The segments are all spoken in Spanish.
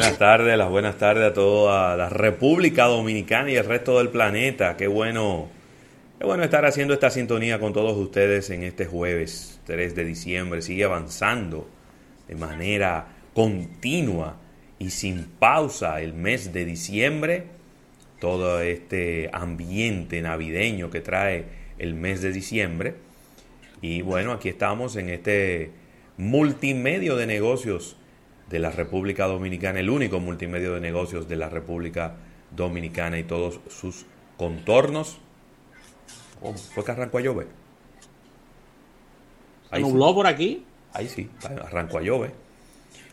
buenas tardes, las buenas tardes a toda la República Dominicana y el resto del planeta. Qué bueno, qué bueno estar haciendo esta sintonía con todos ustedes en este jueves 3 de diciembre. Sigue avanzando de manera continua y sin pausa el mes de diciembre. Todo este ambiente navideño que trae el mes de diciembre. Y bueno, aquí estamos en este multimedio de negocios de la República Dominicana, el único multimedio de negocios de la República Dominicana y todos sus contornos. Oh, ¿Fue que arrancó a llover? Ahí nubló por aquí? Ahí sí, arrancó a llover.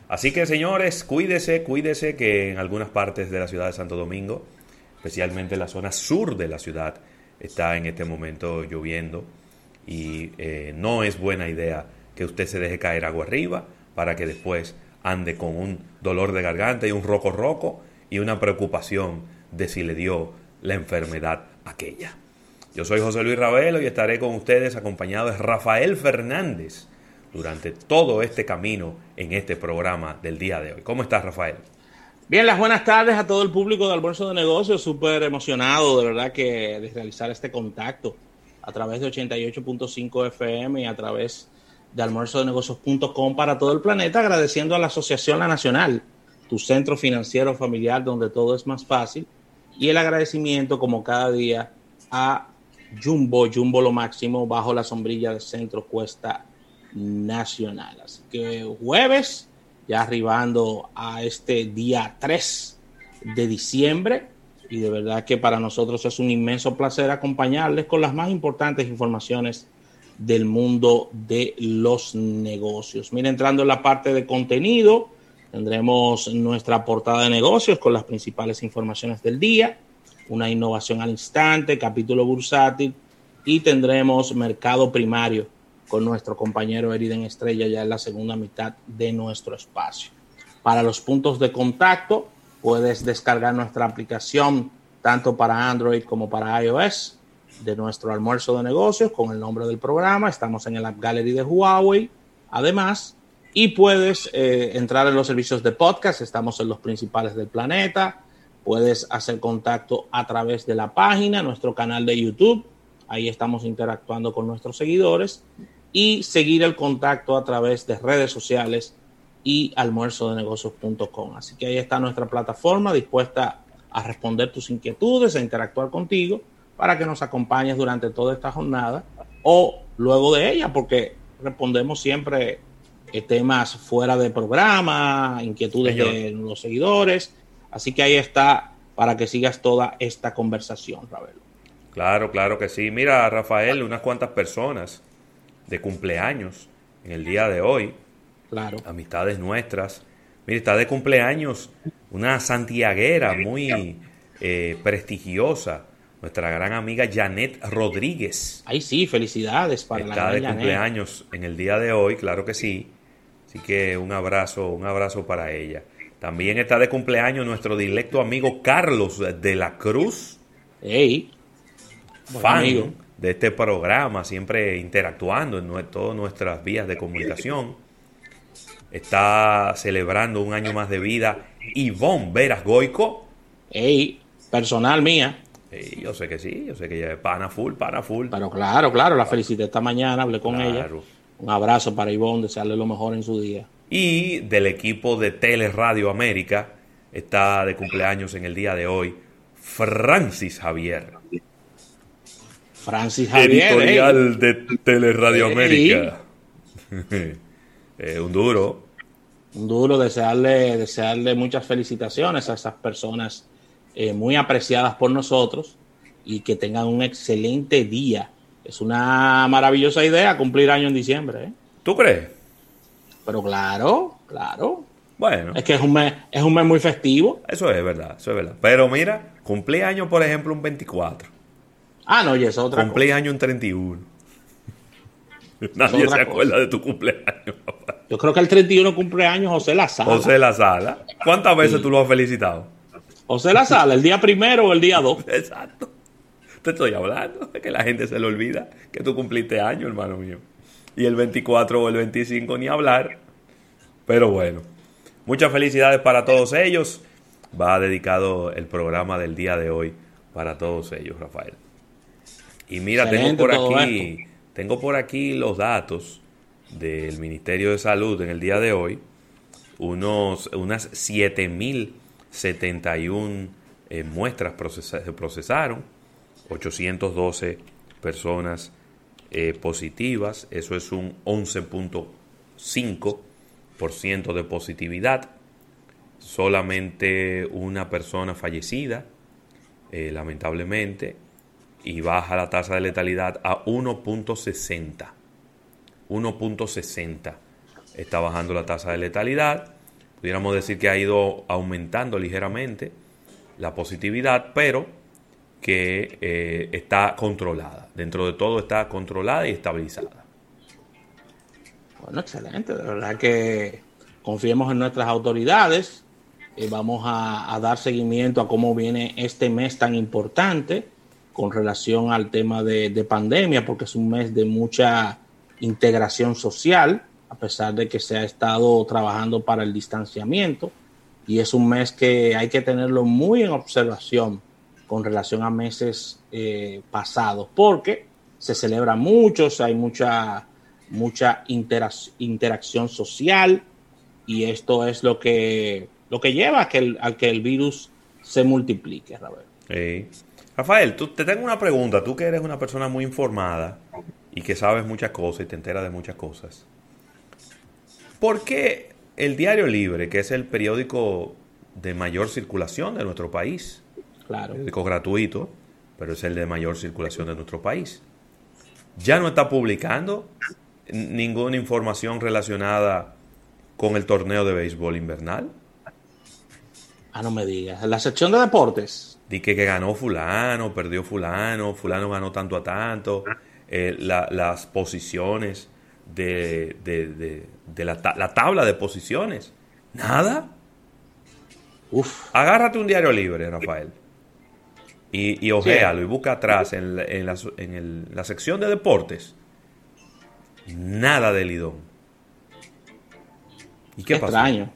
Así que señores, cuídese, cuídese que en algunas partes de la ciudad de Santo Domingo, especialmente en la zona sur de la ciudad, está en este momento lloviendo y eh, no es buena idea que usted se deje caer agua arriba para que después ande con un dolor de garganta y un roco roco y una preocupación de si le dio la enfermedad aquella. Yo soy José Luis Ravelo y estaré con ustedes acompañado de Rafael Fernández durante todo este camino en este programa del día de hoy. ¿Cómo estás, Rafael? Bien, las buenas tardes a todo el público de Almuerzo de Negocios. Súper emocionado, de verdad, que de realizar este contacto a través de 88.5 FM y a través de almuerzodenegocios.com para todo el planeta, agradeciendo a la Asociación La Nacional, tu centro financiero familiar donde todo es más fácil, y el agradecimiento como cada día a Jumbo, Jumbo lo máximo, bajo la sombrilla del Centro Cuesta Nacional. Así que jueves, ya arribando a este día 3 de diciembre, y de verdad que para nosotros es un inmenso placer acompañarles con las más importantes informaciones del mundo de los negocios. Mira, entrando en la parte de contenido, tendremos nuestra portada de negocios con las principales informaciones del día, una innovación al instante, capítulo bursátil y tendremos mercado primario con nuestro compañero Eriden Estrella ya en la segunda mitad de nuestro espacio. Para los puntos de contacto, puedes descargar nuestra aplicación tanto para Android como para iOS de nuestro almuerzo de negocios con el nombre del programa. Estamos en el App Gallery de Huawei, además, y puedes eh, entrar en los servicios de podcast. Estamos en los principales del planeta. Puedes hacer contacto a través de la página, nuestro canal de YouTube. Ahí estamos interactuando con nuestros seguidores y seguir el contacto a través de redes sociales y almuerzodenegocios.com. Así que ahí está nuestra plataforma dispuesta a responder tus inquietudes, a interactuar contigo para que nos acompañes durante toda esta jornada o luego de ella, porque respondemos siempre eh, temas fuera de programa, inquietudes de los seguidores. Así que ahí está para que sigas toda esta conversación, Ravel. Claro, claro que sí. Mira, Rafael, unas cuantas personas de cumpleaños en el día de hoy. Claro. Amistades nuestras. Mira, está de cumpleaños una santiaguera muy eh, prestigiosa nuestra gran amiga Janet Rodríguez. Ay, sí, felicidades para Está la de cumpleaños en el día de hoy, claro que sí. Así que un abrazo, un abrazo para ella. También está de cumpleaños nuestro directo amigo Carlos de la Cruz. Hey, fan de este programa, siempre interactuando en todas nuestras vías de comunicación. Está celebrando un año más de vida Ivonne Veras Goico. Hey, personal mía yo sé que sí, yo sé que ella es pana full, pana full. Pero claro, claro, la felicité esta mañana, hablé con ella. Un abrazo para Ivonne, desearle lo mejor en su día. Y del equipo de Tele Radio América, está de cumpleaños en el día de hoy, Francis Javier. Francis Javier. Editorial de Tele Radio América. un duro. Un duro, desearle, desearle muchas felicitaciones a esas personas eh, muy apreciadas por nosotros y que tengan un excelente día. Es una maravillosa idea cumplir año en diciembre. ¿eh? ¿Tú crees? Pero claro, claro. Bueno. Es que es un mes, es un mes muy festivo. Eso es verdad, eso es verdad. Pero mira, cumplí año, por ejemplo, un 24. Ah, no, y es otra Cumplí año un 31. Nadie se acuerda de tu cumpleaños. Yo creo que el 31 cumpleaños José La Sala. José La Sala. ¿Cuántas veces tú lo has felicitado? José La Sala, el día primero o el día dos. Exacto. Te estoy hablando de que la gente se le olvida que tú cumpliste año, hermano mío. Y el 24 o el 25 ni hablar. Pero bueno. muchas felicidades para todos ellos. Va dedicado el programa del día de hoy para todos ellos, Rafael. Y mira, tengo por aquí, tengo por aquí los datos del Ministerio de Salud en el día de hoy. Unos, unas 7.071 eh, muestras se procesaron, 812 personas eh, positivas, eso es un 11.5% de positividad, solamente una persona fallecida, eh, lamentablemente, y baja la tasa de letalidad a 1.60. 1.60 está bajando la tasa de letalidad. Pudiéramos decir que ha ido aumentando ligeramente la positividad, pero que eh, está controlada. Dentro de todo está controlada y estabilizada. Bueno, excelente. De verdad que confiemos en nuestras autoridades. y eh, vamos a, dar seguimiento a cómo viene este mes tan importante con relación al tema de, de pandemia, porque es un mes de mucha integración social, a pesar de que se ha estado trabajando para el distanciamiento. Y es un mes que hay que tenerlo muy en observación con relación a meses eh, pasados, porque se celebra mucho, hay mucha, mucha interacción social y esto es lo que, lo que lleva a que el, que el virus se multiplique, Rafael. Rafael, tú, te tengo una pregunta, tú que eres una persona muy informada y que sabes muchas cosas y te enteras de muchas cosas. ¿Por qué el Diario Libre, que es el periódico de mayor circulación de nuestro país, Claro. Periódico gratuito, pero es el de mayor circulación de nuestro país. Ya no está publicando ninguna información relacionada con el torneo de béisbol invernal. Ah, no me digas. La sección de deportes. Di que, que ganó fulano, perdió fulano, fulano ganó tanto a tanto. Eh, las posiciones de, de, la, la, tabla de posiciones. Nada. Uf. Agárrate un diario libre, Rafael y, y y busca atrás en, la, en, la, sección de deportes, nada de Lidón. ¿Y qué, pasó? Extraño.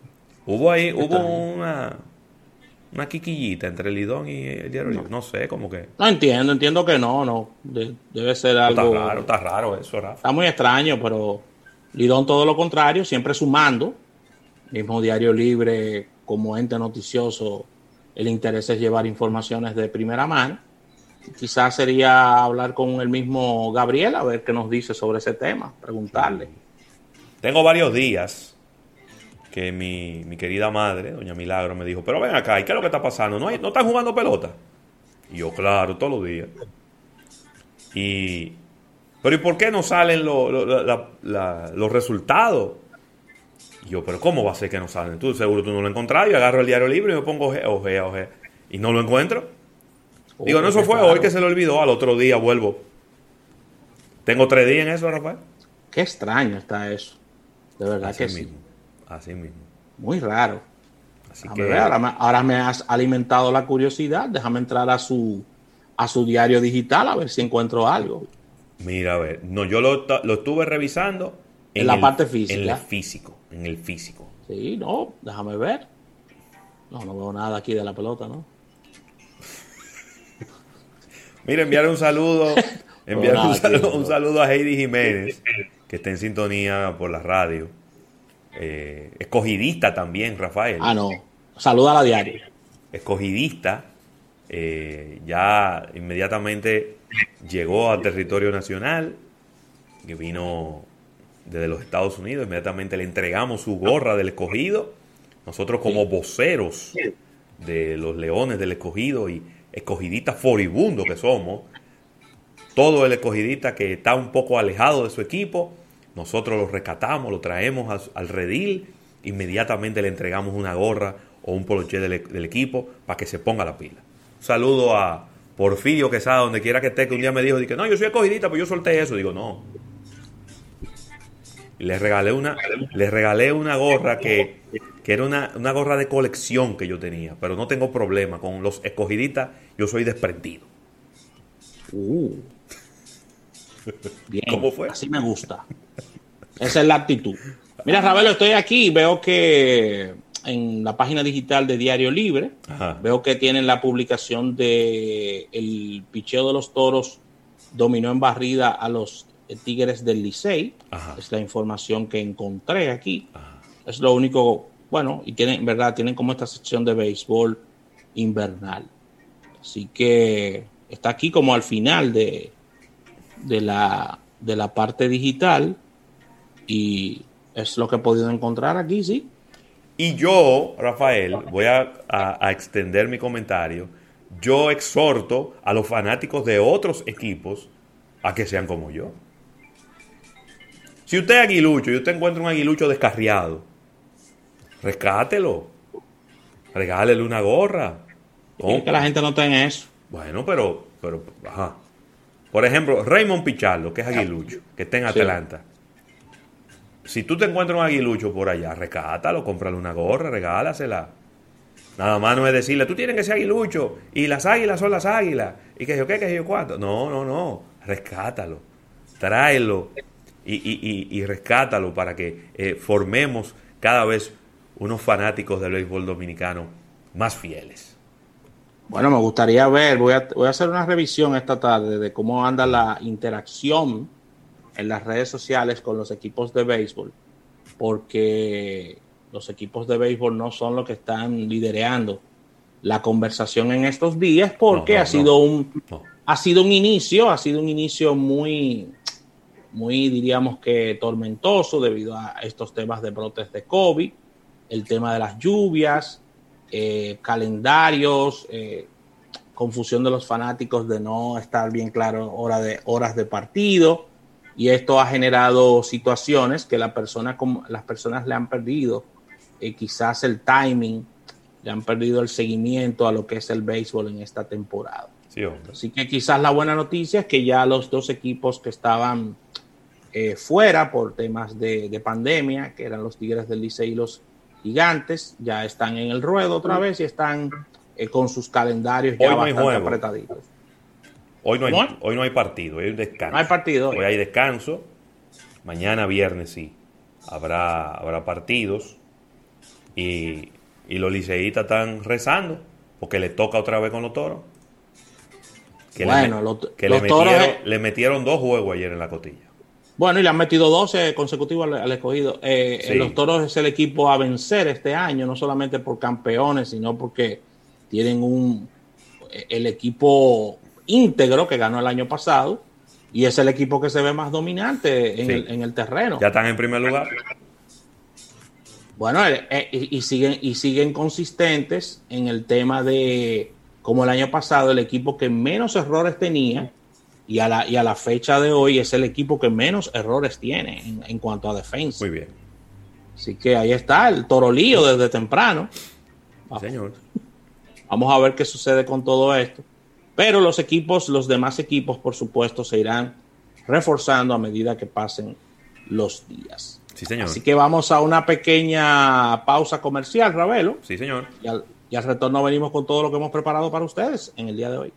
Hubo ahí, hubo una, una quiquillita entre Lidón y el diario No sé, como que. No entiendo, entiendo que no, no. debe ser algo. Está raro, está raro eso, Rafa. Está muy extraño, pero Lidón todo lo contrario, siempre sumando. Mismo Diario Libre como ente noticioso el interés es llevar informaciones de primera mano. Quizás sería hablar con el mismo Gabriel a ver qué nos dice sobre ese tema, preguntarle. Tengo varios días que mi, querida madre, doña Milagro, me dijo, pero ven acá, ¿y qué es lo que está pasando? ¿No, ¿no están jugando pelota? Y yo, claro, todos los días. Y, pero ¿y por qué no salen los resultados? yo, pero ¿cómo va a ser que no salen? Tú seguro tú no lo encontrás. Yo agarro el diario libre y me pongo oje, oje, oje. Y no lo encuentro. Digo, no, eso fue hoy que se lo olvidó. Al otro día vuelvo. Tengo tres días en eso, Rafael. Qué extraño está eso. De verdad Así que mismo. Así mismo. Muy raro. Así que... ahora, me, ahora, me has alimentado la curiosidad. Déjame entrar a su, a su diario digital a ver si encuentro algo. Mira, a ver. No, yo lo, lo estuve revisando. En, la parte física. En el físico en el físico. Sí, no, déjame ver. No, no veo nada aquí de la pelota, ¿no? Mira, enviar un saludo, enviar un, saludo, a Heidi Jiménez, que está en sintonía por la radio. Eh, escogidista también, Rafael. Ah, no. Saluda a la diaria. Escogidista. Eh, ya inmediatamente llegó al territorio nacional, que vino desde los Estados Unidos, inmediatamente le entregamos su gorra del escogido. Nosotros como voceros de los leones del escogido y escogidistas foribundos que somos, todo el escogidista que está un poco alejado de su equipo, nosotros lo rescatamos, lo traemos al, redil, inmediatamente le entregamos una gorra o un poloché del, equipo para que se ponga la pila. Un saludo a Porfirio Quesada, donde quiera que esté, que un día me dijo, que no, yo soy escogidista, pues yo solté eso. Digo, no, les regalé una, regalé una gorra que, era una, gorra de colección que yo tenía, pero no tengo problema. Con los escogiditas yo soy desprendido. Uh. Bien, ¿Cómo fue? Así me gusta. Esa es la actitud. Mira, Ravelo, estoy aquí veo que en la página digital de Diario Libre. Veo que tienen la publicación de el picheo de los toros dominó en barrida a los Tigres del Licey. Es la información que encontré aquí. Es lo único, bueno, y tienen, verdad, tienen como esta sección de béisbol invernal. Así que está aquí como al final de, de, la, de la parte digital y es lo que he podido encontrar aquí, sí. Y yo, Rafael, voy a, extender mi comentario. Yo exhorto a los fanáticos de otros equipos a que sean como yo. Si usted es aguilucho y usted encuentra un aguilucho descarriado, rescátelo. Regálele una gorra. Es que la gente no tenga eso. Bueno, pero, pero, ajá. Por ejemplo, Raymond Pichardo, que es aguilucho, que está en Atlanta si tú te encuentras un aguilucho por allá, recátalo, cómprale una gorra, regálasela. Nada más no es decirle, tú tienes que ser aguilucho y las águilas son las águilas. Y que yo qué, que yo cuánto. No, no, no. Rescátalo. Tráelo y, y, y, rescátalo para que eh, formemos cada vez unos fanáticos del béisbol dominicano más fieles. Bueno, me gustaría ver, voy a, voy a hacer una revisión esta tarde de cómo anda la interacción en las redes sociales con los equipos de béisbol, porque los equipos de béisbol no son los que están liderando la conversación en estos días, porque ha sido un ha sido un inicio, ha sido un inicio muy muy diríamos que tormentoso debido a estos temas de brotes de COVID, el tema de las lluvias, eh, calendarios, eh, confusión de los fanáticos de no estar bien claro hora de, horas de partido y esto ha generado situaciones que la persona, las personas le han perdido eh, quizás el timing, le han perdido el seguimiento a lo que es el béisbol en esta temporada. Así que quizás la buena noticia es que ya los dos equipos que estaban eh, fuera por temas de, pandemia, que eran los Tigres del Licey y los Gigantes, ya están en el ruedo otra vez y están eh, con sus calendarios ya bastante apretaditos. Hoy no, hay, hoy no hay partido, hoy hay un descanso. No hay partido. Hoy, hay descanso. Mañana viernes sí. Habrá, habrá partidos. Y, los liceístas están rezando porque le toca otra vez con los toros. Que, bueno, le, que le, metieron, le metieron dos juegos ayer en la cotilla. Bueno, y le han metido 12 consecutivos al, escogido. Eh, Los toros es el equipo a vencer este año, no solamente por campeones, sino porque tienen un el equipo íntegro que ganó el año pasado y es el equipo que se ve más dominante en, el, terreno. Ya están en primer lugar. Bueno, eh, eh, y, siguen, y siguen consistentes en el tema de, como el año pasado, el equipo que menos errores tenía y a la, y a la fecha de hoy es el equipo que menos errores tiene en, cuanto a defensa. Muy bien. Así que ahí está el torolío desde temprano. Señor. Vamos a ver qué sucede con todo esto. Pero los equipos, los demás equipos, por supuesto, se irán reforzando a medida que pasen los días. Sí, señor. Así que vamos a una pequeña pausa comercial, Ravelo. Sí, señor. Y al, y al retorno venimos con todo lo que hemos preparado para ustedes en el día de hoy.